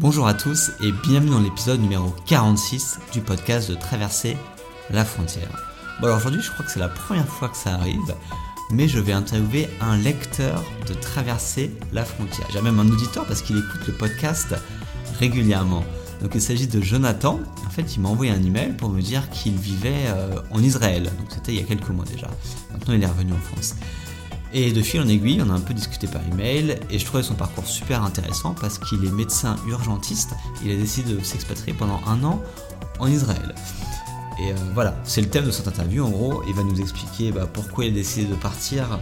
Bonjour à tous et bienvenue dans l'épisode numéro 46 du podcast de Traverser la frontière. Bon alors aujourd'hui je crois que c'est la première fois que ça arrive, mais je vais interviewer un lecteur de Traverser la frontière. J'ai même un auditeur parce qu'il écoute le podcast régulièrement. Donc il s'agit de Jonathan. En fait, il m'a envoyé un email pour me dire qu'il vivait euh, en Israël. Donc c'était il y a quelques mois déjà. Maintenant, il est revenu en France. Et de fil en aiguille, on a un peu discuté par email et je trouvais son parcours super intéressant parce qu'il est médecin urgentiste. Il a décidé de s'expatrier pendant un an en Israël. Et euh, voilà, c'est le thème de cette interview. En gros, il va nous expliquer bah, pourquoi il a décidé de partir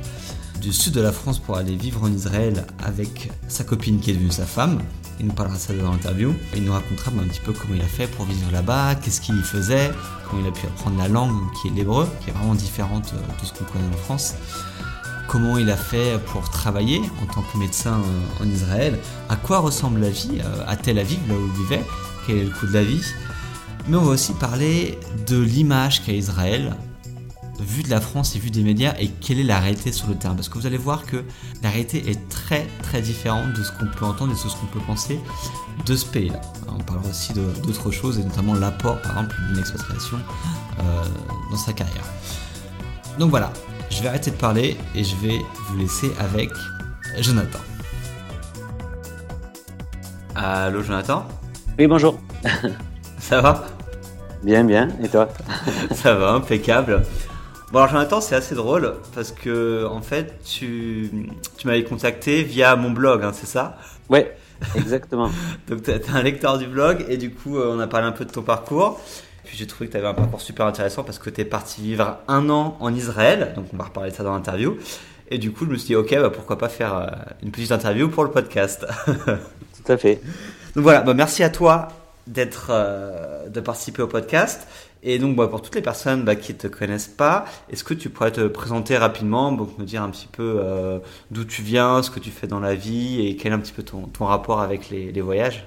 du sud de la France pour aller vivre en Israël avec sa copine qui est devenue sa femme. Il nous parlera de ça dans l'interview. Il nous racontera un petit peu comment il a fait pour vivre là-bas, qu'est-ce qu'il y faisait, comment il a pu apprendre la langue qui est l'hébreu, qui est vraiment différente de ce qu'on connaît en France. Comment il a fait pour travailler en tant que médecin en Israël À quoi ressemble la vie à Tel Aviv, là où il vivait? Quel est le coût de la vie? Mais on va aussi parler de l'image qu'a Israël, vu de la France et vu des médias et quelle est la réalité sur le terrain. Parce que vous allez voir que la réalité est très très différente de ce qu'on peut entendre et de ce qu'on peut penser de ce pays-là. On parlera aussi d'autres choses et notamment l'apport par exemple d'une expatriation euh, dans sa carrière. Donc voilà, je vais arrêter de parler et je vais vous laisser avec Jonathan. Allô Jonathan? Oui bonjour. Ça va? Bien bien, et toi? Ça va, impeccable. Bon alors Jonathan, c'est assez drôle parce que en fait, tu, tu m'avais contacté via mon blog, hein, c'est ça? Ouais, exactement. Donc tu es un lecteur du blog et du coup, euh, on a parlé un peu de ton parcours. Puis j'ai trouvé que tu avais un parcours super intéressant parce que tu es parti vivre un an en Israël, donc on va reparler de ça dans l'interview. Et du coup, je me suis dit, ok, bah, pourquoi pas faire euh, une petite interview pour le podcast. Tout à fait. Donc voilà, bah, merci à toi d'être, euh, de participer au podcast. Et donc, bah, pour toutes les personnes bah, qui ne te connaissent pas, est-ce que tu pourrais te présenter rapidement, donc me dire un petit peu euh, d'où tu viens, ce que tu fais dans la vie et quel est un petit peu ton, ton rapport avec les, les voyages?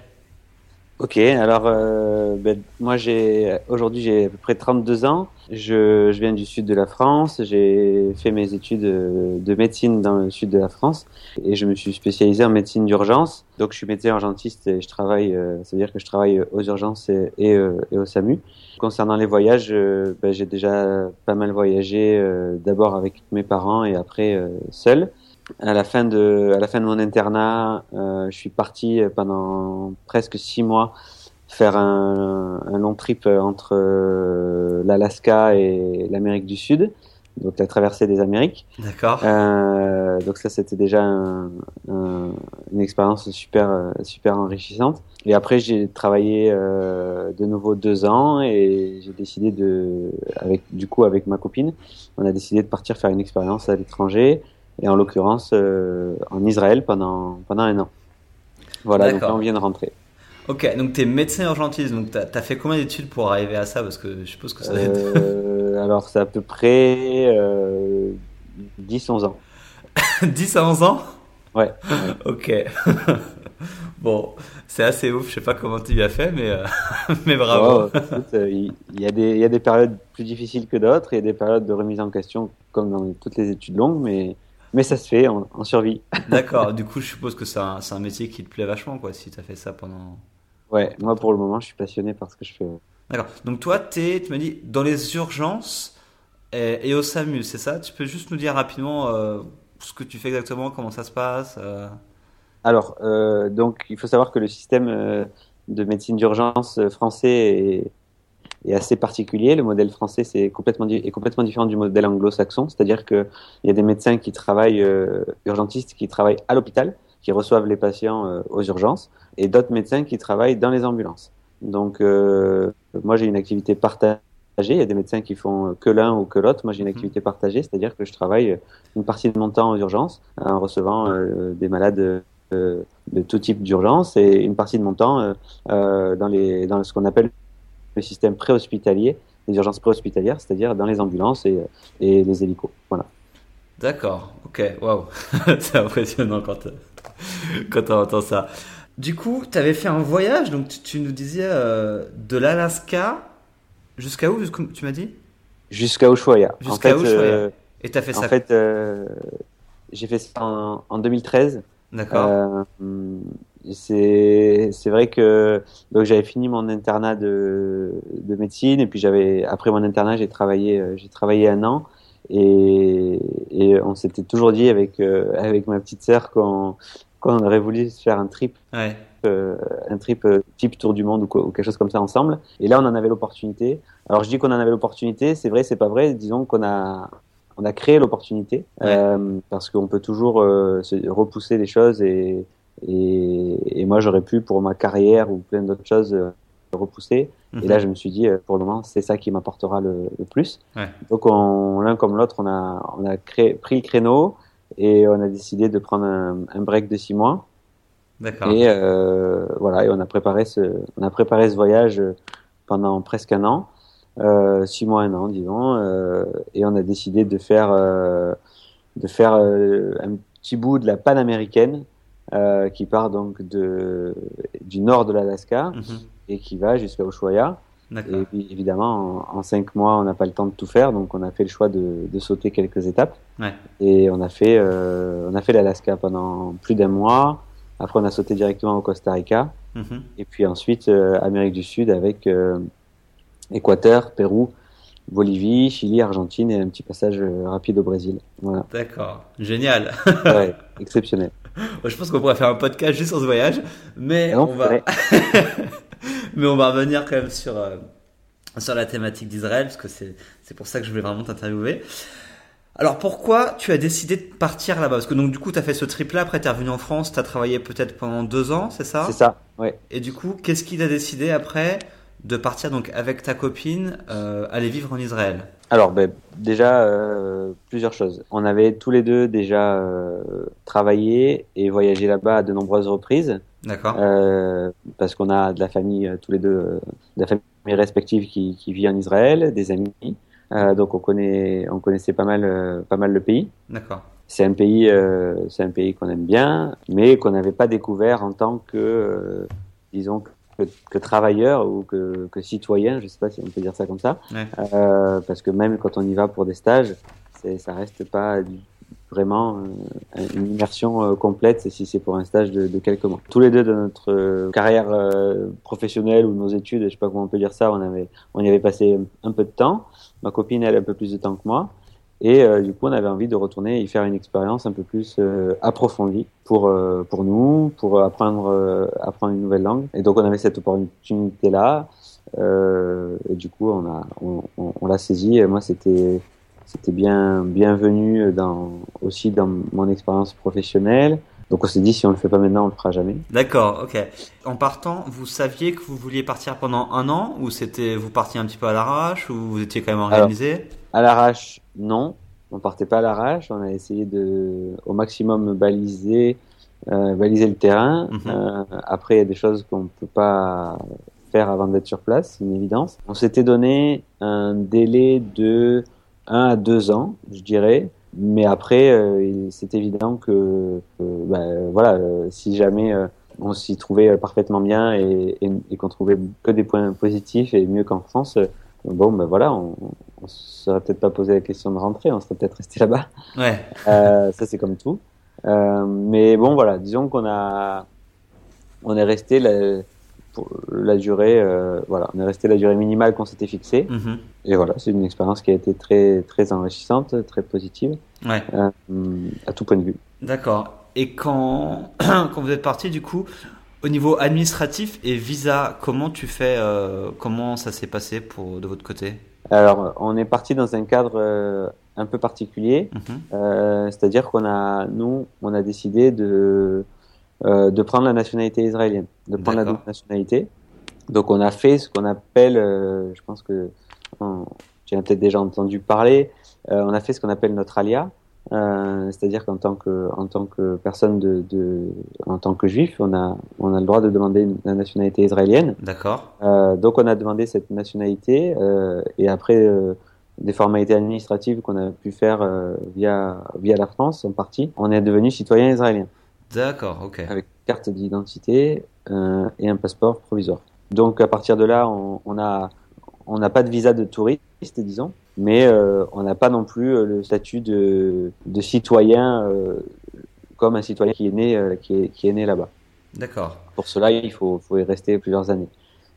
Ok, alors euh, ben, moi j'ai aujourd'hui j'ai à peu près 32 ans. Je, je viens du sud de la France. J'ai fait mes études de médecine dans le sud de la France et je me suis spécialisé en médecine d'urgence. Donc je suis médecin urgentiste et je travaille, euh, c'est-à-dire que je travaille aux urgences et, et, euh, et au SAMU. Concernant les voyages, euh, ben, j'ai déjà pas mal voyagé euh, d'abord avec mes parents et après seul à la fin de à la fin de mon internat, euh, je suis parti pendant presque six mois faire un, un long trip entre euh, l'Alaska et l'Amérique du Sud, donc la traversée des Amériques. D'accord. Euh, donc ça c'était déjà un, un, une expérience super super enrichissante. Et après j'ai travaillé euh, de nouveau deux ans et j'ai décidé de avec du coup avec ma copine, on a décidé de partir faire une expérience à l'étranger et en l'occurrence euh, en Israël pendant, pendant un an. Voilà, donc là on vient de rentrer. Ok, donc tu es médecin urgentiste, donc tu as, as, fait combien d'études pour arriver à ça? Parce que je suppose que ça euh, Alors c'est à peu près euh, 10-11 ans. 10 à 11 ans? Ouais. ok. bon, c'est assez ouf, je sais pas comment tu as fait, mais, euh, mais bravo. Euh, il, y a des, il y a des périodes plus difficiles que d'autres et des périodes de remise en question comme dans toutes les études longues, mais mais ça se fait, en survie. D'accord, du coup, je suppose que c'est un, un, métier qui te plaît vachement, quoi, si tu as fait ça pendant. Ouais, moi pour le moment, je suis passionné par ce que je fais. D'accord, donc toi, es, tu m'as dit, dans les urgences et, et au SAMU, c'est ça? Tu peux juste nous dire rapidement euh, ce que tu fais exactement, comment ça se passe euh... Alors, euh, donc, il faut savoir que le système de médecine d'urgence français est est assez particulier. Le modèle français c'est complètement est complètement différent du modèle anglo-saxon, c'est-à-dire que il y a des médecins qui travaillent euh, urgentistes qui travaillent à l'hôpital, qui reçoivent les patients euh, aux urgences, et d'autres médecins qui travaillent dans les ambulances. Donc euh, moi j'ai une activité partagée. Il y a des médecins qui font que l'un ou que l'autre. Moi j'ai une activité partagée, c'est-à-dire que je travaille une partie de mon temps aux urgences en recevant euh, des malades de tout type d'urgence et une partie de mon temps dans les dans ce qu'on appelle le système préhospitalier, les urgences préhospitalières, c'est-à-dire dans les ambulances et, et les hélicos. Voilà. D'accord, ok, waouh, c'est impressionnant quand, quand on entend ça. Du coup, tu avais fait un voyage, donc tu, tu nous disais euh, de l'Alaska jusqu'à où, tu m'as dit? Jusqu'à Ushuaia. Jusqu'à Ushuaia. Euh, et tu as fait en ça En fait, euh, j'ai fait ça en, en 2013. D'accord. C'est c'est vrai que donc j'avais fini mon internat de, de médecine et puis j'avais après mon internat j'ai travaillé euh, j'ai travaillé un an et, et on s'était toujours dit avec euh, avec ma petite sœur qu'on qu'on aurait voulu faire un trip Ouais. euh, un trip type tour du monde ou, quelque chose comme ça ensemble et là on en avait l'opportunité alors je dis qu'on en avait l'opportunité c'est vrai c'est pas vrai disons qu'on a on a créé l'opportunité Ouais. euh, parce qu'on peut toujours se repousser les choses et et, et moi j'aurais pu pour ma carrière ou plein d'autres choses euh, repousser Mhm. et là je me suis dit euh, pour le moment c'est ça qui m'apportera le, le plus Ouais. donc on, l'un comme l'autre on a on a créé, pris le créneau et on a décidé de prendre un, un break de six mois D'accord. et euh, voilà, et on a préparé ce, on a préparé ce voyage euh, pendant presque un an, euh, six mois, un an, disons, euh, et on a décidé de faire, euh, de faire euh, un petit bout de la panaméricaine euh, qui part donc de, du nord de l'Alaska Mhm. et qui va jusqu'à Ushuaia. Et puis évidemment, en, en cinq mois, on n'a pas le temps de tout faire, donc on a fait le choix de, de sauter quelques étapes. Ouais. Et on a fait, euh, on a fait l'Alaska pendant plus d'un mois. Après, on a sauté directement au Costa Rica. Mhm. Et puis ensuite, euh, Amérique du Sud avec euh, Équateur, Pérou, Bolivie, Chili, Argentine et un petit passage rapide au Brésil. Voilà. D'accord. Génial. Ouais, exceptionnel. Je pense qu'on pourrait faire un podcast juste sur ce voyage, mais on va, mais on va revenir quand même sur euh, sur la thématique d'Israël parce que c'est c'est pour ça que je voulais vraiment t'interviewer. Alors pourquoi tu as décidé de partir là-bas? Parce que donc du coup tu as fait ce trip-là, après tu es revenu en France, tu as travaillé peut-être pendant deux ans, c'est ça? C'est ça, ouais. Et du coup, qu'est-ce qui t'a décidé après de partir donc avec ta copine euh, aller vivre en Israël? Alors, ben, déjà, euh, plusieurs choses. On avait tous les deux déjà euh, travaillé et voyagé là-bas à de nombreuses reprises. D'accord Euh, parce qu'on a de la famille, euh, tous les deux, euh, de la famille respective qui, qui vit en Israël, des amis. Euh, donc on connaît, on connaissait pas mal, euh, pas mal le pays. D'accord. C'est un pays, euh, c'est un pays qu'on aime bien, mais qu'on n'avait pas découvert en tant que, euh, disons, que, que travailleur ou que, que citoyen. Je sais pas si on peut dire ça comme ça, Ouais. Euh, parce que même quand on y va pour des stages, ça reste pas vraiment euh, une immersion euh, complète si c'est pour un stage de, de quelques mois. Tous les deux de notre euh, carrière professionnelle ou nos études, je sais pas comment on peut dire ça, on avait, on y avait passé un peu de temps. Ma copine, elle, a un peu plus de temps que moi. Et euh, du coup, on avait envie de retourner y faire une expérience un peu plus euh, approfondie pour euh, pour nous, pour apprendre euh, apprendre une nouvelle langue. Et donc, on avait cette opportunité là. Euh, et du coup, on a on, on, l'a saisi. Moi, c'était c'était bien bienvenu dans aussi dans mon expérience professionnelle. Donc, on s'est dit si on le fait pas maintenant, on le fera jamais. D'accord, ok. En partant, vous saviez que vous vouliez partir pendant un an ou c'était vous partiez un petit peu à l'arrache ou vous étiez quand même organisé? À l'arrache, non. On partait pas à l'arrache. On a essayé de, au maximum, baliser, euh, baliser le terrain. Mhm. Euh, après, il y a des choses qu'on peut pas faire avant d'être sur place, c'est une évidence. On s'était donné un délai de un à deux ans, je dirais. Mais après, euh, c'est évident que, euh, ben, voilà, euh, si jamais euh, on s'y trouvait parfaitement bien et, et, et qu'on trouvait que des points positifs et mieux qu'en France, bon, ben voilà, on, on serait peut-être pas posé la question de rentrer, on serait peut-être resté là-bas. Ouais, Euh, ça, c'est comme tout. Euh, mais bon, voilà, disons qu'on a, on est resté la, pour la durée, euh, voilà, on est resté la durée minimale qu'on s'était fixée. Mhm. Et voilà, c'est une expérience qui a été très, très enrichissante, très positive, ouais. euh, à tout point de vue. D'accord. Et quand, quand vous êtes parti, du coup, au niveau administratif et visa, comment tu fais, euh, comment ça s'est passé pour de votre côté? Alors, on est parti dans un cadre un peu particulier. Mhm. C'est-à-dire qu'on a, nous, on a décidé de, euh, de prendre la nationalité israélienne, de prendre la double nationalité. Donc on a fait ce qu'on appelle, euh, je pense que on- tu as peut-être déjà entendu parler, euh, on a fait ce qu'on appelle notre alia. Euh, C'est-à-dire qu'en tant que, en tant que personne de, de, en tant que juif, on a, on a le droit de demander la nationalité israélienne. D'accord. Euh, donc on a demandé cette nationalité euh, et après euh, des formalités administratives qu'on a pu faire euh, via via la France en partie, on est devenu citoyen israélien D'accord, ok. avec carte d'identité euh, et un passeport provisoire. Donc à partir de là, on, on a on n'a pas de visa de touriste, disons, mais euh, on n'a pas non plus euh, le statut de de citoyen euh, comme un citoyen qui est né euh, qui est qui est né là-bas. D'accord. Pour cela, il faut, faut y rester plusieurs années.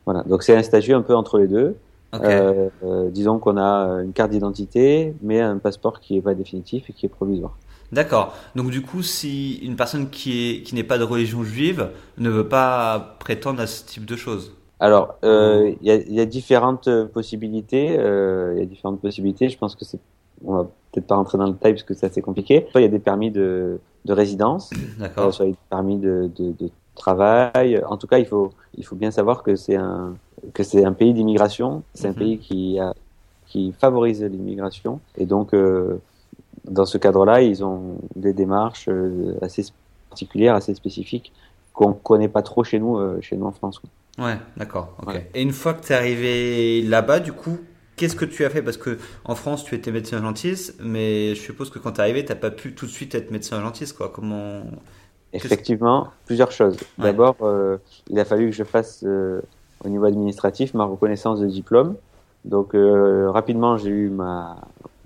Voilà. Donc c'est un statut un peu entre les deux. Ok. Euh, euh, disons qu'on a une carte d'identité, mais un passeport qui est pas définitif et qui est provisoire. D'accord. Donc du coup, si une personne qui est qui n'est pas de religion juive ne veut pas prétendre à ce type de choses. Alors, euh, il y, a, il y a différentes possibilités. euh, Il y a différentes possibilités. Je pense que c'est, on va peut-être pas rentrer dans le détail parce que c'est assez compliqué. Soit il y a des permis de, de résidence, euh, D'accord. soit il y a des permis de, de, de travail. En tout cas, il faut, il faut bien savoir que c'est un, que c'est un pays d'immigration. C'est Mhm. un pays qui a, qui favorise l'immigration. Et donc, euh, dans ce cadre-là, ils ont des démarches euh, assez particulières, assez spécifiques qu'on connaît pas trop chez nous, euh, chez nous en France. Ouais, d'accord. Ouais. Et une fois que tu es arrivé là-bas, du coup, qu'est-ce que tu as fait? Parce que en France, tu étais médecin urgentiste, mais je suppose que quand tu es arrivé, t'as pas pu tout de suite être médecin urgentiste, quoi. Comment Effectivement, plusieurs choses. Ouais. D'abord, euh, il a fallu que je fasse euh, au niveau administratif ma reconnaissance de diplôme. Donc euh, rapidement, j'ai eu ma,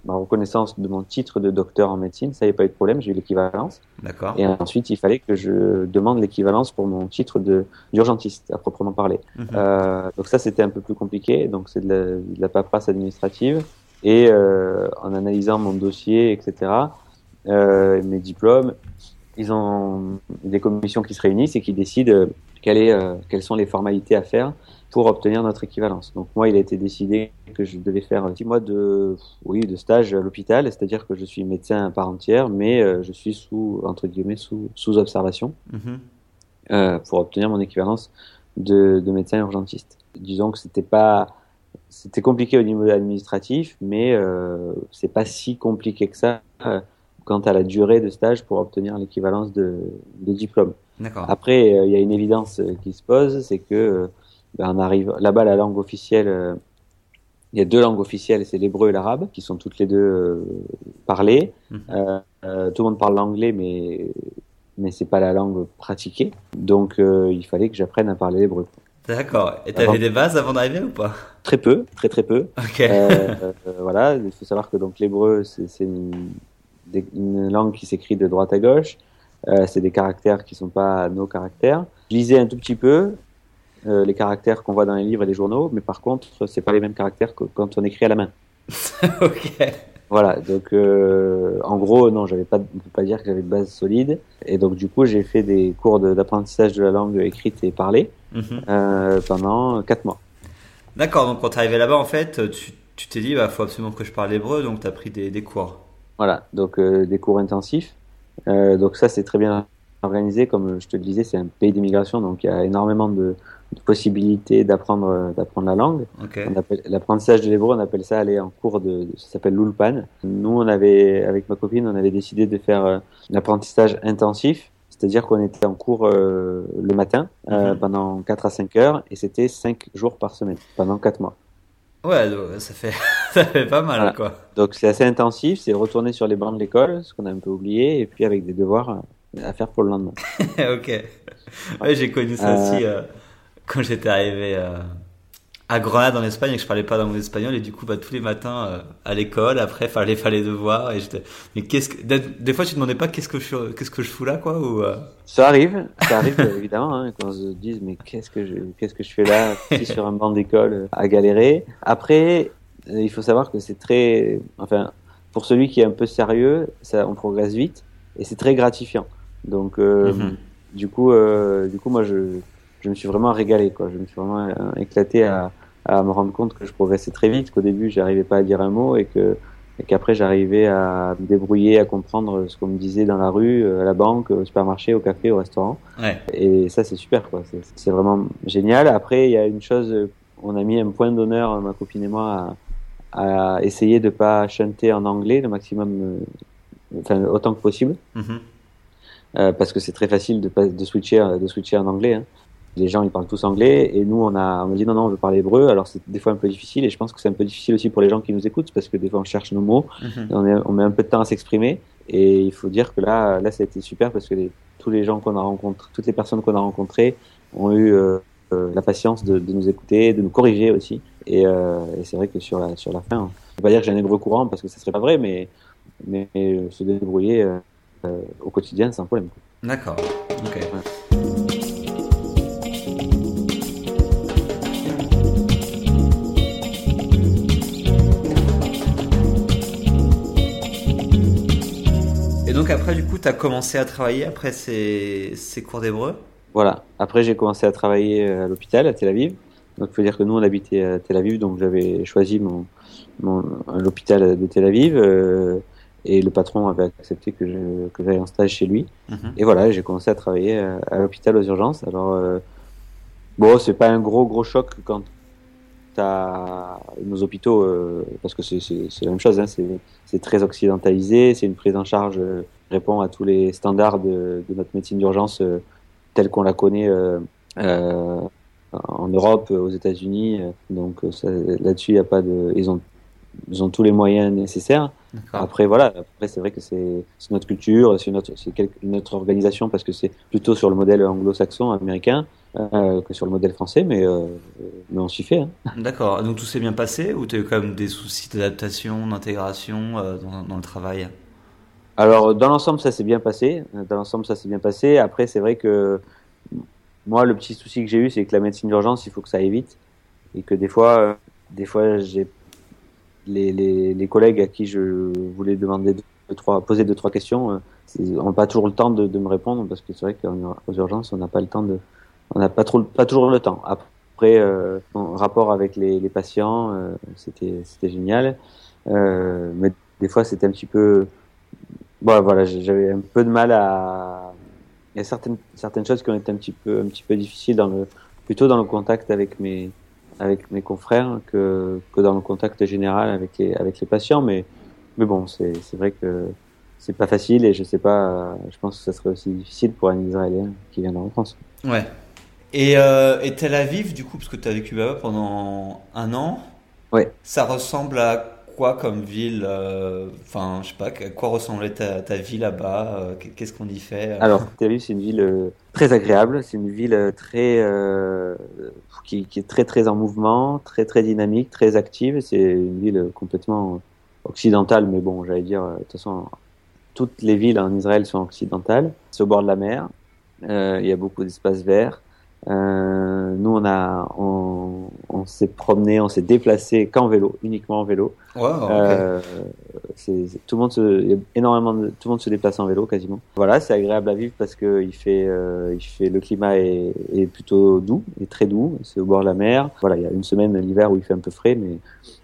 ma reconnaissance de mon titre de docteur en médecine. Ça n'y a pas eu de problème, j'ai eu l'équivalence. D'accord. Et ensuite, il fallait que je demande l'équivalence pour mon titre de d'urgentiste, à proprement parler. Mhm. Euh, donc ça, c'était un peu plus compliqué. Donc c'est de la, de la paperasse administrative. Et euh, en analysant mon dossier, etc., euh, mes diplômes, ils ont des commissions qui se réunissent et qui décident quelle est, euh, quelles sont les formalités à faire pour obtenir notre équivalence. Donc moi, il a été décidé que je devais faire six mois de, oui, de stage à l'hôpital, c'est-à-dire que je suis médecin à part entière, mais euh, je suis sous, entre guillemets, sous, sous observation Mhm. euh, pour obtenir mon équivalence de, de médecin urgentiste. Disons que c'était pas, c'était compliqué au niveau administratif, mais euh, c'est pas si compliqué que ça quant à la durée de stage pour obtenir l'équivalence de, de diplôme. D'accord. Après, euh, il y a une évidence euh, qui se pose, c'est que euh, ben, on arrive là-bas la langue officielle. il y a deux langues officielles, c'est l'hébreu et l'arabe, qui sont toutes les deux parlées. Euh, euh, tout le monde parle l'anglais, mais mais c'est pas la langue pratiquée. Donc euh, il fallait que j'apprenne à parler l'hébreu. D'accord. Et t'avais des bases avant d'arriver ou pas? Très peu, très très peu. Ok. Euh, euh, voilà, il faut savoir que donc l'hébreu c'est une, une langue qui s'écrit de droite à gauche. Euh, c'est des caractères qui sont pas nos caractères. Je lisais un tout petit peu euh, les caractères qu'on voit dans les livres et les journaux, mais par contre c'est pas les mêmes caractères que quand on écrit à la main. ok. Voilà, donc euh, en gros non, j'avais pas, on peut pas dire que j'avais de base solide, et donc du coup j'ai fait des cours d'apprentissage de la langue écrite et parlée Mhm. pendant quatre mois. D'accord. Donc quand t'es arrivé là-bas, en fait, tu tu t'es dit, bah, faut absolument que je parle hébreu, donc t'as pris des, des cours. Voilà, donc euh, des cours intensifs. Euh, donc ça, c'est très bien organisé. Comme je te le disais, c'est un pays d'immigration, donc il y a énormément de, de possibilités d'apprendre d'apprendre la langue. L'apprentissage de l'hébreu, on appelle ça aller en cours de, de- ça s'appelle l'ulpan. Nous, on avait, avec ma copine, on avait décidé de faire euh, un apprentissage intensif. C'est-à-dire qu'on était en cours euh, le matin euh, Mhm. pendant 4 à 5 heures et c'était 5 jours par semaine pendant 4 mois. Ouais, ça fait ça fait pas mal, Voilà. quoi. Donc c'est assez intensif, c'est retourner sur les bancs de l'école, ce qu'on a un peu oublié, et puis avec des devoirs euh, à faire pour le lendemain. ok. Ouais, j'ai connu ça Euh, aussi euh, quand j'étais arrivé euh, à Grenade en Espagne et que je parlais pas dans mon espagnol et du coup bah tous les matins euh, à l'école après fallait faire les devoirs et j'étais mais qu'est-ce que des, fois tu te demandais pas qu'est-ce que je suis- qu'est-ce que je fous là quoi ou euh, Ça arrive, ça arrive euh, évidemment, hein, quand on se dise mais qu'est-ce que je, qu'est-ce que je fais là, sur un banc d'école euh, à galérer. Après, euh, il faut savoir que c'est très, enfin, pour celui qui est un peu sérieux, ça, on progresse vite et c'est très gratifiant. Donc euh, Mhm. du coup, euh, du coup, moi je, je me suis vraiment régalé, quoi. Je me suis vraiment euh, éclaté à, à me rendre compte que je progressais très vite, qu'au début j'arrivais pas à dire un mot et que et qu'après j'arrivais à me débrouiller, à comprendre ce qu'on me disait dans la rue, euh, à la banque, au supermarché, au café, au restaurant. ouais Et ça c'est super, quoi. C'est- vraiment génial. Après il y a une chose, euh, on a mis un point d'honneur, ma copine et moi, à, essayer de pas chanter en anglais le maximum, euh, enfin autant que possible. Euh, parce que c'est très facile de, de, switcher, de switcher en anglais. Hein. Les gens ils parlent tous anglais et nous on a on a dit non non on veut parler hébreu alors c'est des fois un peu difficile et je pense que c'est un peu difficile aussi pour les gens qui nous écoutent parce que des fois on cherche nos mots Mhm. on, est- on met un peu de temps à s'exprimer et il faut dire que là là ça a été super parce que les, tous les gens qu'on a rencontrés toutes les personnes qu'on a rencontrées ont eu euh, euh, la patience de, nous écouter, de nous corriger aussi. Euh, et, c'est vrai que sur la, sur la fin, hein, je ne vais pas dire que j'ai un hébreu courant parce que ce serait pas vrai, mais, mais, euh, se débrouiller au quotidien c'est un problème. D'accord. Ok. Et donc après, du coup, tu as commencé à travailler après ces, ces cours d'hébreu? Voilà. Après, j'ai commencé à travailler à l'hôpital à Tel Aviv. Donc, il faut dire que nous, on habitait à Tel Aviv, donc j'avais choisi mon, mon l'hôpital de Tel Aviv. Euh, et le patron avait accepté que je que j'aille en stage chez lui. Mhm. Et voilà, j'ai commencé à travailler à, à l'hôpital aux urgences. Alors euh, bon, c'est pas un gros gros choc quand t'as nos hôpitaux euh, parce que c'est c'est c'est la même chose. Hein, c'est c'est très occidentalisé. C'est une prise en charge euh, répond à tous les standards de, de notre médecine d'urgence euh, telle qu'on la connaît. Euh, euh, en Europe, aux États-Unis, euh, donc là-dessus, il y a pas de, ils ont, ils ont tous les moyens nécessaires. Après, voilà. Après, c'est vrai que c'est notre culture, c'est notre, notre organisation parce que c'est plutôt sur le modèle anglo-saxon, américain, euh, que sur le modèle français, mais, euh, mais on s'y fait. Hein. D'accord. Donc tout s'est bien passé ou tu as eu quand même des soucis d'adaptation, d'intégration euh, dans, dans le travail? Alors, dans l'ensemble, ça s'est bien passé. Dans l'ensemble, ça s'est bien passé. Après, c'est vrai que moi, le petit souci que j'ai eu, c'est que la médecine d'urgence, il faut que ça aille vite. Et que des fois, euh, des fois, j'ai les, les, collègues à qui je voulais demander deux, trois, poser deux, trois questions, euh, n'ont pas toujours le temps de, me répondre parce que c'est vrai qu'aux urgences, on n'a pas le temps de, on n'a pas trop, pas toujours le temps. Après, euh, rapport avec les, les patients, euh, c'était, génial. Euh, mais des fois, c'était un petit peu, Bon, voilà, j'avais un peu de mal à. Il y a certaines, certaines choses qui ont été un petit peu, un petit peu difficiles dans le, plutôt dans le contact avec mes, avec mes confrères que, que dans le contact général avec les, avec les patients. Mais, mais bon, c'est, c'est vrai que c'est pas facile et je sais pas, je pense que ça serait aussi difficile pour un Israélien qui viendra en France. Ouais. Et, euh, et Tel Aviv, du coup, parce que tu as vécu là-bas pendant un an, Ouais. ça ressemble à quoi comme ville euh, Enfin, je sais pas, à quoi ressemblait ta, ta vie là-bas euh, Qu'est-ce qu'on y fait euh Alors, Aviv, c'est une ville très agréable. C'est une ville très qui, est très très en mouvement, très très dynamique, très active. C'est une ville complètement occidentale, mais bon, j'allais dire, de toute façon, toutes les villes en Israël sont occidentales. C'est au bord de la mer. Il y a beaucoup d'espaces verts. Euh, nous, on a, on, on s'est promené, on s'est déplacé qu'en vélo, uniquement en vélo. Wow. Euh, c'est, c'est- tout le monde se, il y a énormément de, tout le monde se déplace en vélo quasiment. Voilà, c'est agréable à vivre parce que il fait, euh, il fait, le climat est, est plutôt doux, est très doux. C'est au bord de la mer. Voilà, il y a une semaine l'hiver où il fait un peu frais, mais,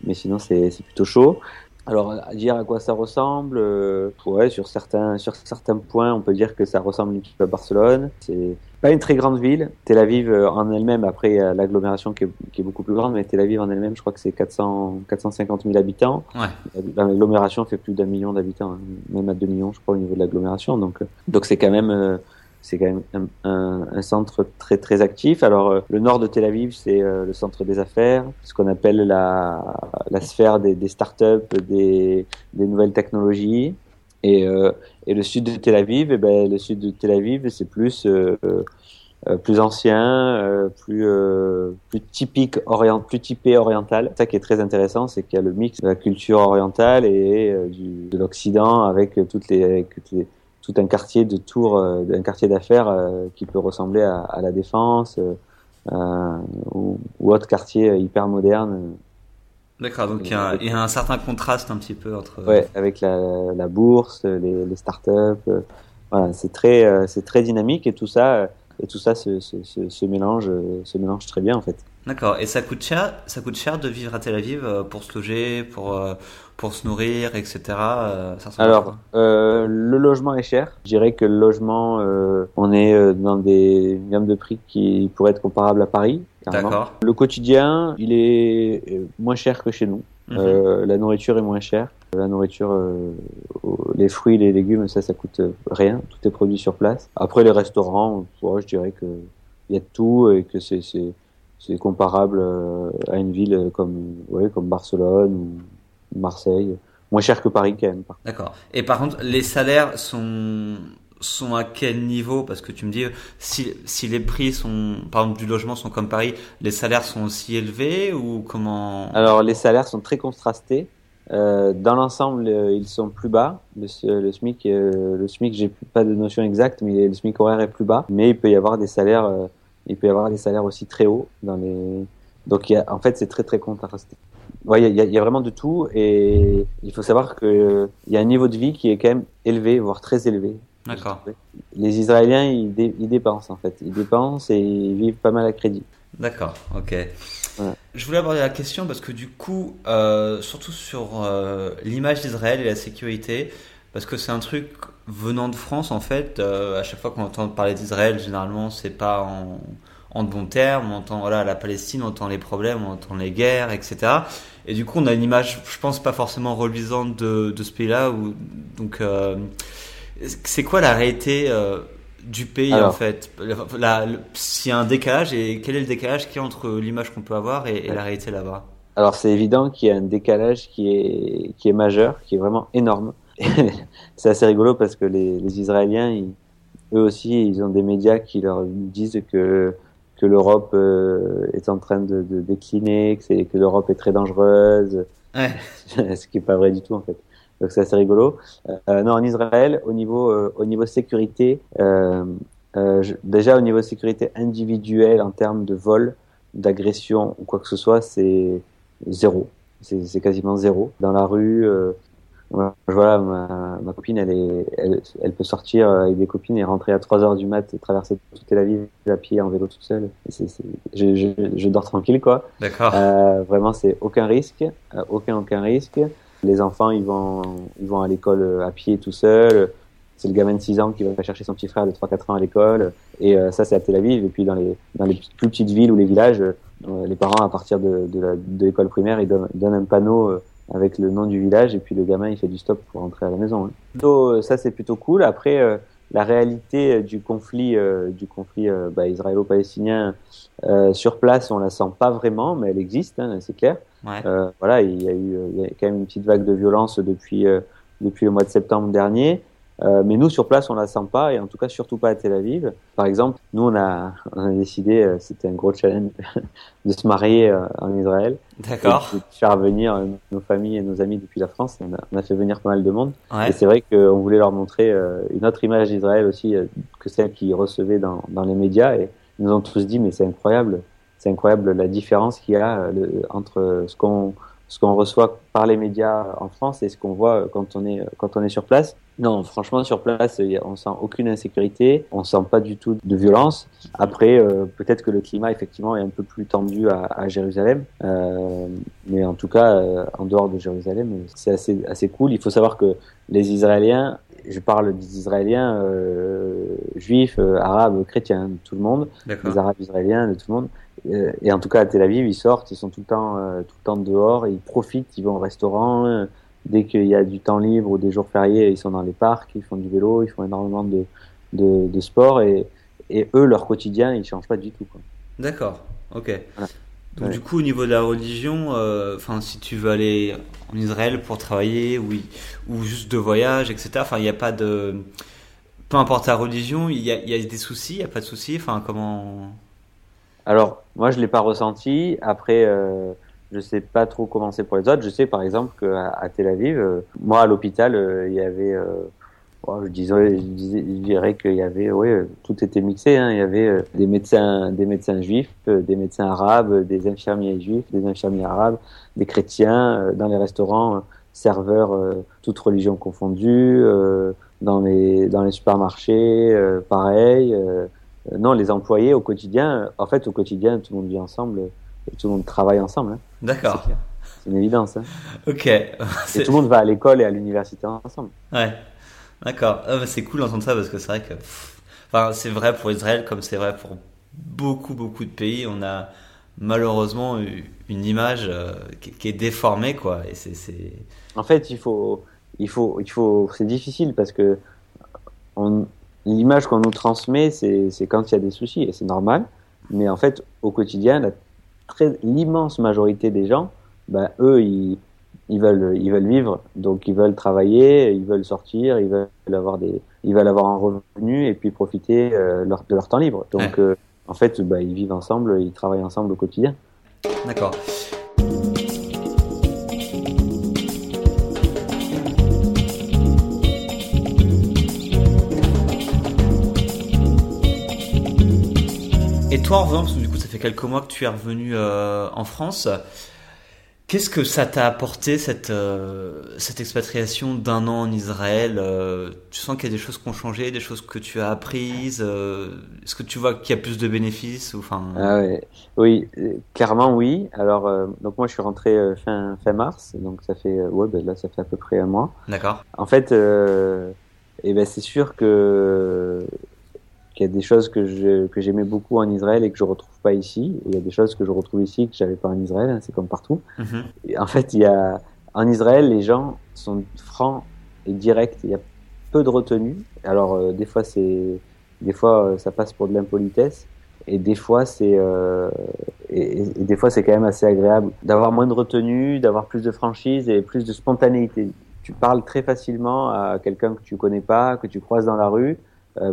mais sinon c'est, c'est plutôt chaud. Alors, à dire à quoi ça ressemble, euh, ouais, sur certains, sur certains points, on peut dire que ça ressemble un petit peu à Barcelone. C'est pas une très grande ville. Tel Aviv euh, en elle-même, après l'agglomération qui est, qui est beaucoup plus grande, mais Tel Aviv en elle-même, je crois que c'est 400, 450 000 habitants. Ouais. L'agglomération fait plus d'un million d'habitants, hein, même à deux millions, je crois, au niveau de l'agglomération. Donc, euh, donc c'est quand même, euh, c'est quand même un, un, un centre très très actif. Alors, euh, le nord de Tel Aviv, c'est euh, le centre des affaires, ce qu'on appelle la, la sphère des, des startups, des, des nouvelles technologies. Et, euh, et le sud de Tel Aviv, eh ben, le sud de Tel Aviv, c'est plus euh, euh, plus ancien, plus plus typique orient, plus typé oriental. Ça qui est très intéressant, c'est qu'il y a le mix de la culture orientale et de l'Occident avec tout un quartier de tours, un quartier d'affaires qui peut ressembler à, la défense ou autre quartier hyper moderne. D'accord, donc il y, a un, il y, a un certain contraste un petit peu entre. Ouais, avec la, la bourse, les, les startups. Euh, voilà, c'est très, euh, c'est très dynamique et tout ça, et tout ça se, se, se, se mélange, se mélange très bien en fait. D'accord. Et ça coûte cher, ça coûte cher de vivre à Tel Aviv euh, pour se loger, pour euh, pour se nourrir, etc. euh, Ça Alors, euh, le logement est cher. Je dirais que le logement, euh, on est euh, dans des une gamme de prix qui pourrait être comparable à Paris. D'accord. Le quotidien, il est euh, moins cher que chez nous. Mhm. Euh, la nourriture est moins chère. La nourriture, euh, les fruits, les légumes, ça, ça coûte rien. Tout est produit sur place. Après, les restaurants, ouais, je dirais que il y a de tout et que c'est c'est c'est comparable à une ville comme ouais, comme Barcelone ou Marseille. Moins cher que Paris quand même. D'accord. Et par contre, les salaires sont sont à quel niveau Parce que tu me dis, si, les prix sont, par exemple, du logement sont comme Paris, les salaires sont aussi élevés ou comment? Alors, les salaires sont très contrastés. Euh, dans l'ensemble, euh, ils sont plus bas. Le, SMIC, euh, le SMIC, j'ai pas de notion exacte, mais le SMIC horaire est plus bas. Mais il peut y avoir des salaires, euh, il peut y avoir des salaires aussi très hauts dans les. Donc, en fait, c'est très très contrasté. il y, a- vraiment de tout et il faut savoir que il y a un niveau de vie qui est quand même élevé, voire très élevé. D'accord. Les Israéliens, ils, dé- ils dépensent en fait. Ils dépensent et ils vivent pas mal à crédit. D'accord, ok. Voilà. Je voulais aborder la question parce que du coup, euh, surtout sur euh, l'image d'Israël et la sécurité, parce que c'est un truc venant de France en fait. euh, à chaque fois qu'on entend parler d'Israël, généralement, c'est pas en, en de bons termes. On entend voilà la Palestine, on entend les problèmes, on entend les guerres, etc. Et du coup, on a une image, je pense, pas forcément reluisante de, de ce pays-là. Où, donc, euh, c'est quoi la réalité euh, du pays Alors. en fait S'il y a un décalage, et quel est le décalage qu'il y a entre l'image qu'on peut avoir et, et la réalité là-bas? Alors c'est évident qu'il y a un décalage qui est qui est majeur, qui est vraiment énorme. c'est assez rigolo parce que les, les Israéliens, ils- eux aussi, ils ont des médias qui leur disent que que l'Europe euh, est en train de, de décliner, que, l'Europe est très dangereuse, Ouais. ce qui est pas vrai du tout en fait. Donc c'est assez rigolo. Euh, non, en Israël, au niveau euh, au niveau sécurité, euh, euh, je- déjà au niveau sécurité individuelle en termes de vol, d'agression ou quoi que ce soit, c'est zéro. C'est quasiment zéro. Dans la rue, voilà, ma, ma copine, elle est, elle, elle peut sortir avec des copines et rentrer à 3 heures du mat, et traverser toute la ville à pied, en vélo toute seule. Et c'est- c'est- je, je, je dors tranquille, quoi. D'accord. Vraiment, c'est aucun risque, aucun aucun risque. Les enfants, ils vont, ils vont à l'école euh, à pied tout seuls. C'est le gamin de 6 ans qui va chercher son petit frère de 3-4 ans à l'école. Et euh, ça, c'est à Tel Aviv. Et puis dans les, plus petites villes ou les villages, euh, les parents, à partir de, l'école primaire, ils donnent, un panneau avec le nom du village. Et puis le gamin, il fait du stop pour rentrer à la maison. hein. Euh, ça, c'est plutôt cool. Après, la réalité du conflit, du conflit bah, israélo-palestinien sur place, on la sent pas vraiment, mais elle existe, hein, c'est clair. Ouais. Euh, voilà, il y a eu il y a quand même une petite vague de violence depuis euh, depuis le mois de septembre dernier. Euh, mais nous sur place on la sent pas et en tout cas surtout pas à Tel Aviv. Par exemple, nous on a on a décidé, euh, c'était un gros challenge de se marier euh, en Israël, D'accord. de faire venir euh, nos familles et nos amis depuis la France. On a, on a fait venir pas mal de monde Ouais. et c'est vrai qu'on voulait leur montrer euh, une autre image d'Israël aussi que celle qu'ils recevaient dans, dans les médias. Et ils nous ont tous dit, mais c'est incroyable, c'est incroyable la différence qu'il y a euh, entre ce qu'on ce qu'on reçoit par les médias en France et ce qu'on voit euh, quand on est quand on est sur place. Non, franchement, sur place, on sent aucune insécurité, on sent pas du tout de violence. Après, euh, peut-être que le climat effectivement est un peu plus tendu à, Jérusalem, euh, mais en tout cas, euh, en dehors de Jérusalem, c'est assez assez cool. Il faut savoir que les Israéliens, je parle des Israéliens euh, juifs, euh, arabes, chrétiens, de tout le monde, les Arabes israéliens, de tout le monde. Euh, et en tout cas à Tel Aviv, ils sortent, ils sont tout le temps, euh, tout le temps dehors, ils profitent, ils vont au restaurant. euh, dès qu'il y a du temps libre ou des jours fériés, ils sont dans les parcs, ils font du vélo, ils font énormément de, de, de sport et, et eux, leur quotidien, ils changent pas du tout. D'accord. Ok. Voilà. Donc Ouais. du coup, au niveau de la religion, euh, enfin, si tu veux aller en Israël pour travailler, oui, ou juste de voyage, etc. Enfin, il n'y a pas de, peu importe ta religion, il y y a des soucis, il n'y a pas de soucis. Enfin, comment? Alors, moi, je l'ai pas ressenti. Après, euh, je sais pas trop comment c'est pour les autres. Je sais, par exemple, qu'à à Tel Aviv, euh, moi, à l'hôpital, euh, il y avait, euh, je disais, je, disais- je dirais qu'il y avait, ouais, euh, tout était mixé. Hein. Il y avait euh, des médecins, des médecins juifs, euh, des médecins arabes, des infirmiers juifs, des infirmiers arabes, des chrétiens euh, dans les restaurants, euh, serveurs, euh, toutes religions confondues, euh, dans les dans les supermarchés, euh, pareil. euh, euh, non, les employés au quotidien, euh, en fait, au quotidien, tout le monde vit ensemble euh, et tout le monde travaille ensemble. Hein. D'accord. C'est une évidence. Hein. Ok. Et tout le monde va à l'école et à l'université ensemble. Ouais. D'accord. Ah, c'est cool d'entendre ça parce que c'est vrai que, enfin, c'est vrai pour Israël comme c'est vrai pour beaucoup beaucoup de pays. On a malheureusement eu une image euh, qui, est déformée, quoi. Et c'est. En fait, il faut, il faut, il faut. C'est difficile parce que l'image qu'on nous transmet, c'est quand il y a des soucis et c'est normal. Mais en fait, au quotidien, l'immense majorité des gens, bah, eux, ils, ils veulent, ils veulent vivre, donc ils veulent travailler, ils veulent sortir, ils veulent avoir des, ils veulent avoir un revenu et puis profiter euh, leur- de leur temps libre. Donc, euh, en fait, bah, ils vivent ensemble, ils travaillent ensemble au quotidien. D'accord. Et toi, en que du coup, ça fait quelques mois que tu es revenu euh, en France, Qu'est-ce que ça t'a apporté cette euh, cette expatriation d'un an en Israël euh, Tu sens qu'il y a des choses qui ont changé, des choses que tu as apprises euh, Est-ce que tu vois qu'il y a plus de bénéfices ou enfin ah Oui, clairement oui. Alors donc moi je suis rentré fin fin mars, donc ça fait ouais ben là ça fait à peu près un mois. D'accord. En fait, et ben c'est sûr que qu'il y a des choses que je, que j'aimais beaucoup en Israël et que je retrouve pas ici. Et il y a des choses que je retrouve ici que j'avais pas en Israël. Hein, c'est comme partout. Mhm. en fait, il y a en Israël, les gens sont francs et directs. Il y a peu de retenue. Alors euh, des fois c'est des fois euh, ça passe pour de l'impolitesse et des fois c'est euh, et, et, des fois c'est quand même assez agréable d'avoir moins de retenue, d'avoir plus de franchise et plus de spontanéité. Tu parles très facilement à quelqu'un que tu connais pas, que tu croises dans la rue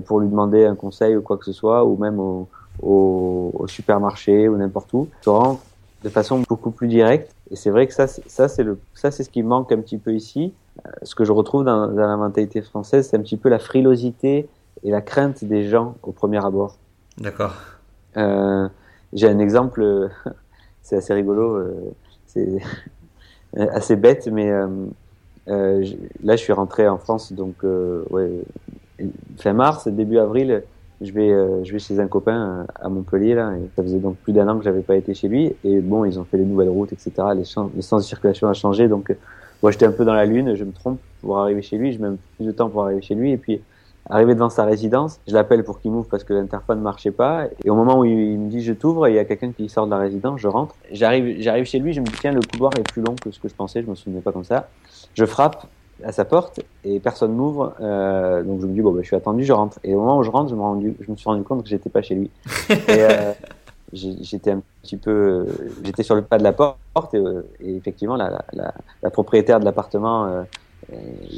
pour lui demander un conseil ou quoi que ce soit, ou même au, au, au supermarché ou n'importe où. Tu rends de façon beaucoup plus directe. Et c'est vrai que ça, ça c'est le, ça c'est ce qui manque un petit peu ici. Euh, ce que je retrouve dans, dans la mentalité française, c'est un petit peu la frilosité et la crainte des gens au premier abord. D'accord. Euh, J'ai un exemple, c'est assez rigolo, euh, c'est assez bête, mais euh, là je suis rentré en France, donc ouais, fin mars, début avril, je vais, euh, je vais chez un copain euh, à Montpellier là, et ça faisait donc plus d'un an que j'avais pas été chez lui. Et bon, ils ont fait les nouvelles routes, etc. Les, les sens de circulation a changé, donc euh, moi j'étais un peu dans la lune. Je me trompe pour arriver chez lui, je mets plus de temps pour arriver chez lui, et puis arrivé devant sa résidence, je l'appelle pour qu'il m'ouvre parce que l'interphone ne marchait pas. Et au moment où il, me dit je t'ouvre, il y a quelqu'un qui sort de la résidence, je rentre. J'arrive, j'arrive chez lui, je me dis tiens le couloir est plus long que ce que je pensais, je me souvenais pas comme ça. Je frappe, à sa porte et personne m'ouvre. Euh, donc je me dis bon, bah, je suis attendu, je rentre. Et au moment où je rentre, je me, rendu, je me suis rendu compte que j'étais pas chez lui. et euh, j'étais un petit peu, j'étais sur le pas de la porte et, euh, et effectivement la, la, la, propriétaire de l'appartement euh,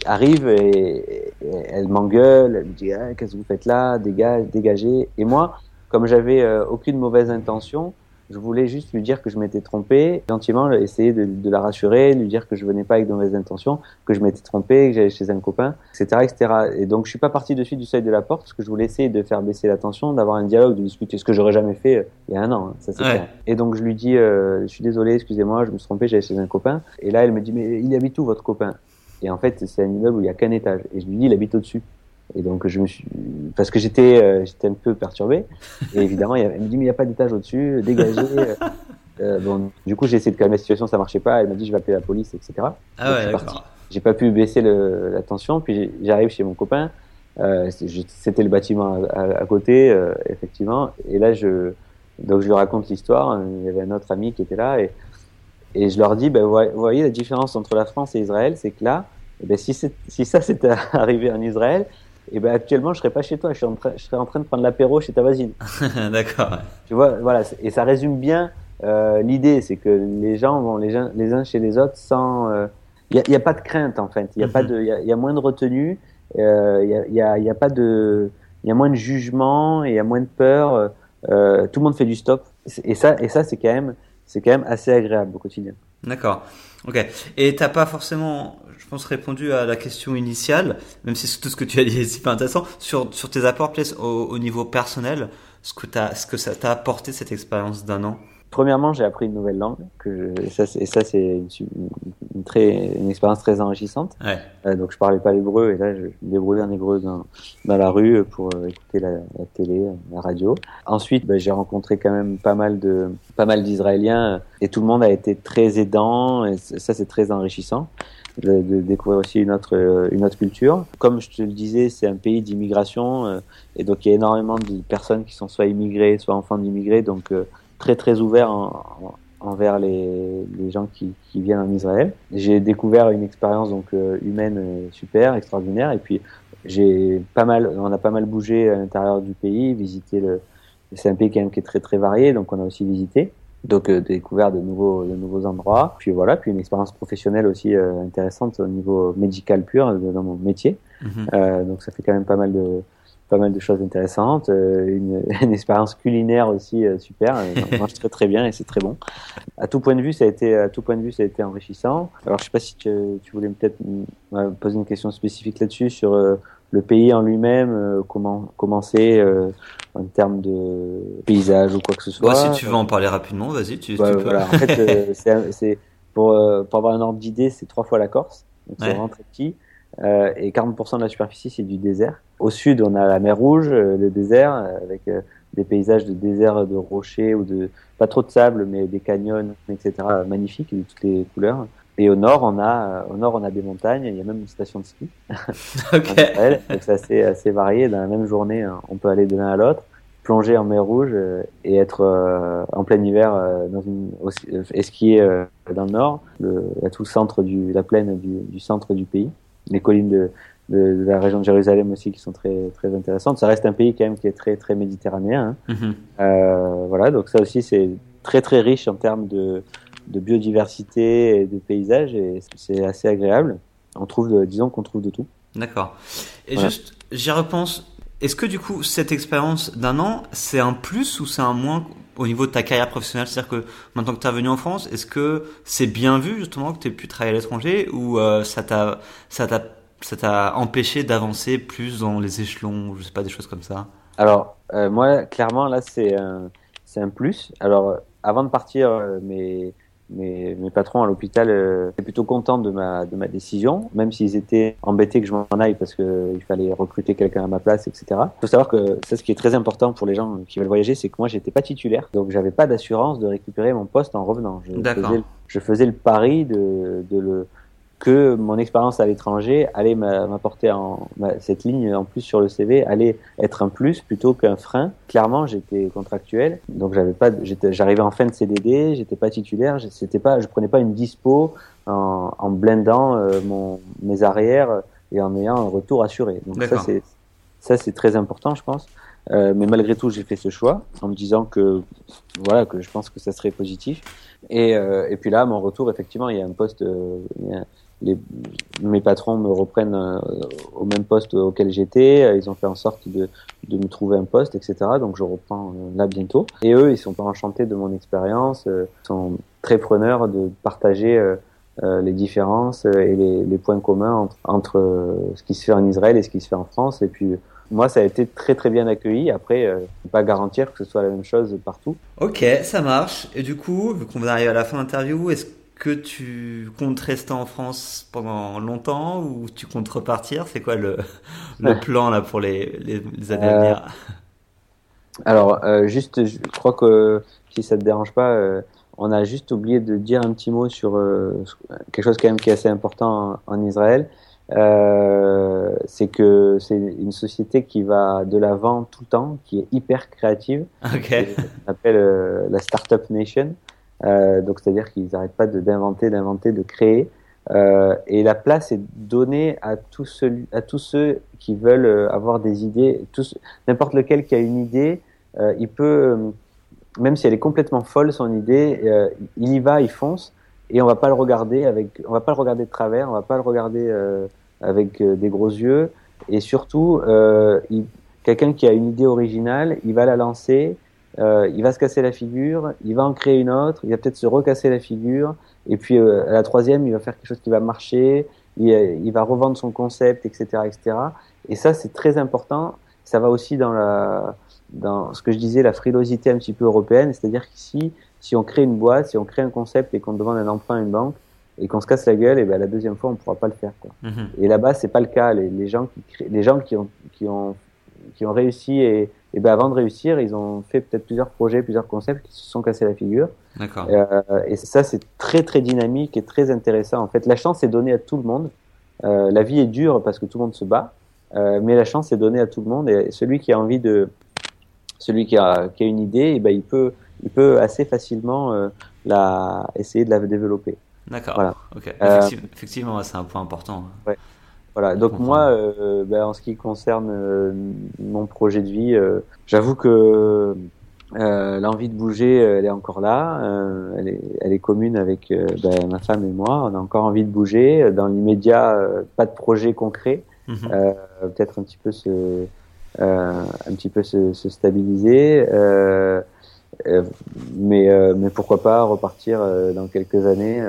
arrive et, elle m'engueule, elle me dit ah, qu'est-ce que vous faites là, dégage, dégagez. Et moi, comme j'avais aucune mauvaise intention, je voulais juste lui dire que je m'étais trompé, gentiment essayer de, de, la rassurer, lui dire que je venais pas avec de mauvaises intentions, que je m'étais trompé, que j'allais chez un copain, etc., etc. Et donc je suis pas parti de suite du seuil de la porte parce que je voulais essayer de faire baisser la tension, d'avoir un dialogue, de discuter, ce que j'aurais jamais fait euh, il y a un an, hein, ça c'est clair. Et donc je lui dis, euh, je suis désolé, excusez-moi, je me suis trompé, j'allais chez un copain. Et là elle me dit, mais il habite où votre copain? Et en fait c'est un immeuble où il y a qu'un étage. Et je lui dis, il habite au-dessus. Et donc je me suis, parce que j'étais, euh, j'étais un peu perturbé. Et évidemment, il, me dit mais il n'y a pas d'étage au-dessus, dégagé. euh, bon, du coup, j'ai essayé de calmer la situation, ça marchait pas. Elle m'a dit je vais appeler la police, etc. Ah ouais, d'accord. J'ai pas pu baisser le, la tension. Puis j'arrive chez mon copain. Euh, c'était le bâtiment à, à, côté, euh, effectivement. Et là, je, donc je lui raconte l'histoire. Il y avait un autre ami qui était là et, et je leur dis, ben, vous voyez la différence entre la France et Israël, c'est que là, eh ben, si, si ça s'était arrivé en Israël, et ben actuellement je serais pas chez toi, je, suis en train, je serais en train de prendre l'apéro chez ta voisine. D'accord. Tu vois, voilà, et ça résume bien euh, l'idée, c'est que les gens vont les, uns, les uns chez les autres sans, il euh, n'y a, a, pas de crainte en fait, il y a pas mhm. de, il y, y, a moins de retenue, il euh, y, a, y, a, y a pas de, il y a moins de jugement, il y a moins de peur, euh, tout le monde fait du stop, et ça, et ça c'est quand même, c'est quand même assez agréable au quotidien. D'accord. Ok. Et t'as pas forcément, je pense, répondu à la question initiale, même si tout ce que tu as dit est super intéressant, sur, sur tes apports au, au niveau personnel, ce que, as, ce que ça t'a apporté cette expérience d'un an? Premièrement, j'ai appris une nouvelle langue, que je, ça, et ça c'est une, une, très, une expérience très enrichissante. Ouais. Euh, donc je parlais pas l'hébreu et là je me débrouillais en hébreu dans, dans la rue pour euh, écouter la, la, télé, la radio. Ensuite, bah, j'ai rencontré quand même pas mal de pas mal d'Israéliens et tout le monde a été très aidant et ça c'est très enrichissant. De, de, découvrir aussi une autre une autre culture. Comme je te le disais, c'est un pays d'immigration euh, et donc il y a énormément de personnes qui sont soit immigrées, soit enfants d'immigrés. Donc euh, très très ouvert en, envers les, les gens qui, qui, viennent en Israël. J'ai découvert une expérience donc euh, humaine euh, super, extraordinaire. Et puis j'ai pas mal, on a pas mal bougé à l'intérieur du pays, visité le. C'est un pays quand même qui est très très varié, donc on a aussi visité. Donc euh, découvert de nouveaux de nouveaux endroits. Puis voilà, puis une expérience professionnelle aussi euh, intéressante au niveau médical pur dans mon métier. Mm-hmm. donc ça fait quand même pas mal de pas mal de choses intéressantes, euh, une, une expérience culinaire aussi euh, super, on mange très très bien et c'est très bon. À tout point de vue, ça a été à tout point de vue, ça a été enrichissant. Alors je sais pas si tu, tu voulais peut-être poser une question spécifique là-dessus sur euh, le pays en lui-même, comment c'est en termes de paysage ou quoi que ce soit. Ouais, si tu veux en parler rapidement, vas-y, tu, tu peux. Voilà, en fait, c'est pour, pour avoir un ordre d'idée, c'est trois fois la Corse, donc c'est vraiment très petit. et 40% de la superficie, c'est du désert. Au sud, on a la mer Rouge, le désert, avec des paysages de désert, de rochers ou de pas trop de sable, mais des canyons, etc. magnifiques de toutes les couleurs. Et au nord, on a, au nord, on a des montagnes. Il y a même une station de ski. Ok. donc c'est assez, assez varié. Dans la même journée, hein, on peut aller de l'un à l'autre, plonger en mer Rouge euh, et être euh, en plein hiver euh, dans une, et skier dans le nord. Le, a tout le centre du, la plaine du, du centre du pays, les collines de, de, de, la région de Jérusalem aussi qui sont très très intéressantes. Ça reste un pays quand même qui est très très méditerranéen. Hein. Mm-hmm. euh, voilà, donc ça aussi c'est très très riche en termes de de biodiversité et de paysages et c'est assez agréable. On trouve, disons qu'on trouve de tout. D'accord. Et juste, j'y repense. Est-ce que du coup, cette expérience d'un an, c'est un plus ou c'est un moins au niveau de ta carrière professionnelle? C'est-à-dire que maintenant que tu es venu en France, est-ce que c'est bien vu justement que tu aies pu travailler à l'étranger ou euh, ça t'a ça t'a ça t'a empêché d'avancer plus dans les échelons, je sais pas, des choses comme ça Alors, euh, moi, clairement, là, c'est un, c'est un plus. Alors, avant de partir, euh, mes, mes, mes patrons à l'hôpital euh, étaient plutôt contents de ma, de ma décision, même s'ils étaient embêtés que je m'en aille parce qu'il fallait recruter quelqu'un à ma place, etc. Il faut savoir que ça, ce qui est très important pour les gens qui veulent voyager, c'est que moi, j'étais pas titulaire, donc j'avais pas d'assurance de récupérer mon poste en revenant. Je faisais, je faisais le pari de, de le que mon expérience à l'étranger allait m'apporter en cette ligne en plus sur le CV allait être un plus plutôt qu'un frein. Clairement, j'étais contractuel, donc j'avais pas, j'arrivais en fin de CDD, j'étais pas titulaire, c'était pas, je prenais pas une dispo en, en blindant euh, mon, mes arrières et en ayant un retour assuré. Donc ça c'est ça c'est très important, je pense. Euh, mais malgré tout, j'ai fait ce choix en me disant que voilà que je pense que ça serait positif. Et, euh, et puis là, mon retour, effectivement, il y a un poste, euh, mes patrons me reprennent euh, au même poste auquel j'étais. Euh, ils ont fait en sorte de, de, me trouver un poste, etc. Donc je reprends euh, là bientôt. Et eux, ils sont pas enchantés de mon expérience. Ils sont très preneurs de partager les différences et les, points communs entre, ce qui se fait en Israël et ce qui se fait en France. Et puis moi, ça a été très très bien accueilli. Après, euh, pas garantir que ce soit la même chose partout. Ok, ça marche. Et du coup, vu qu'on va arriver à la fin de l'interview, est-ce que tu comptes rester en France pendant longtemps ou tu comptes repartir? C'est quoi le, le plan là pour les, les, années à venir? euh, Alors, euh, juste, je crois que si ça te dérange pas, euh, on a juste oublié de dire un petit mot sur euh, quelque chose quand même qui est assez important en, en Israël. c'est que c'est une société qui va de l'avant tout le temps, qui est hyper créative. Okay. On appelle la Startup Nation. Euh, donc c'est-à-dire qu'ils n'arrêtent pas d'inventer, d'inventer, de créer. Euh, et la place est donnée à tous, ceux, à tous ceux qui veulent euh, avoir des idées. N'importe lequel qui a une idée, euh, il peut, euh, même si elle est complètement folle son idée, il y va, il fonce, et on va pas le regarder avec, on va pas le regarder de travers, on va pas le regarder avec des gros yeux. Et surtout, quelqu'un qui a une idée originale, il va la lancer, euh, il va se casser la figure, il va en créer une autre, il va peut-être se recasser la figure, et puis euh, à la troisième, il va faire quelque chose qui va marcher, il, il va revendre son concept, etc., etc. Et ça, c'est très important. Ça va aussi dans la, dans ce que je disais, la frilosité un petit peu européenne, c'est-à-dire qu'ici, si on crée une boîte, si on crée un concept et qu'on demande un emprunt à une banque et qu'on se casse la gueule, et ben la deuxième fois, on pourra pas le faire. Quoi. Mm-hmm. Et là-bas, c'est pas le cas. Les, les gens qui créent, les gens qui ont, qui ont, qui ont réussi et et ben avant de réussir, ils ont fait peut-être plusieurs projets, plusieurs concepts qui se sont cassés la figure. D'accord. Euh, et ça, c'est très très dynamique et très intéressant. En fait, la chance est donnée à tout le monde. Euh, la vie est dure parce que tout le monde se bat, euh, mais la chance est donnée à tout le monde. Et celui qui a envie de, celui qui a, qui a une idée, et ben il peut, il peut assez facilement la essayer de la développer. D'accord. Voilà. Ok. Effectivement, effectivement c'est un point important. Ouais. Voilà. Donc moi, euh, ben, en ce qui concerne euh, mon projet de vie, euh, j'avoue que euh, l'envie de bouger, elle est encore là. elle, est, elle est commune avec ben, ma femme et moi. On a encore envie de bouger. Dans l'immédiat, pas de projet concret. Mhm. Peut-être un petit peu se, un petit peu se, se stabiliser. mais mais pourquoi pas repartir dans quelques années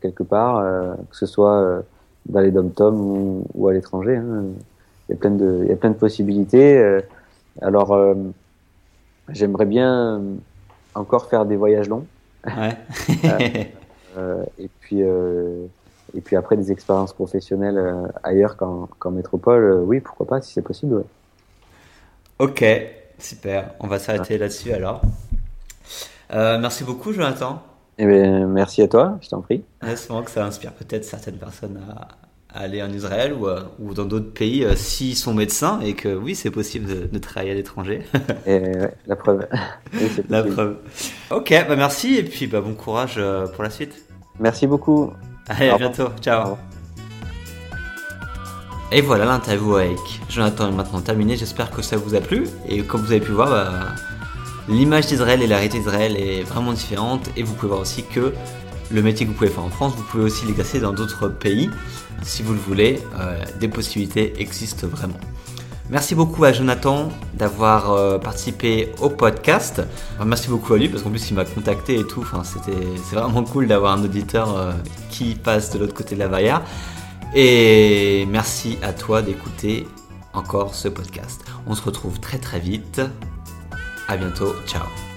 quelque part, que ce soit dans les dom-tom ou, ou, à l'étranger. Hein. Il y a plein de, il y a plein de possibilités. Euh, alors, euh, j'aimerais bien encore faire des voyages longs. Ouais. euh, et puis et puis après des expériences professionnelles ailleurs qu'en métropole, oui, pourquoi pas, si c'est possible. Ok, super. On va s'arrêter là-dessus alors. merci beaucoup, Jonathan. Eh bien, merci à toi, je t'en prie. J'espère que ça inspire peut-être certaines personnes à, aller en Israël ou, ou dans d'autres pays euh, s'ils sont médecins et que oui, c'est possible de, travailler à l'étranger. et ouais, la preuve. la preuve. Ok, bah merci et puis bah, bon courage euh, pour la suite. Merci beaucoup. Allez, à bientôt. Ciao. Et voilà, l'interview avec Jonathan est maintenant terminée. J'espère que ça vous a plu. Et comme vous avez pu voir, bah, l'image d'Israël et la réalité d'Israël est vraiment différente. Et vous pouvez voir aussi que le métier que vous pouvez faire en France, vous pouvez aussi l'exercer dans d'autres pays si vous le voulez, euh, des possibilités existent vraiment. Merci beaucoup à Jonathan d'avoir euh, participé au podcast. merci beaucoup à lui parce qu'en plus il m'a contacté et tout. Enfin, c'était, c'est vraiment cool d'avoir un auditeur euh, qui passe de l'autre côté de la barrière. Et merci à toi d'écouter encore ce podcast. On se retrouve très très vite. À bientôt. Ciao.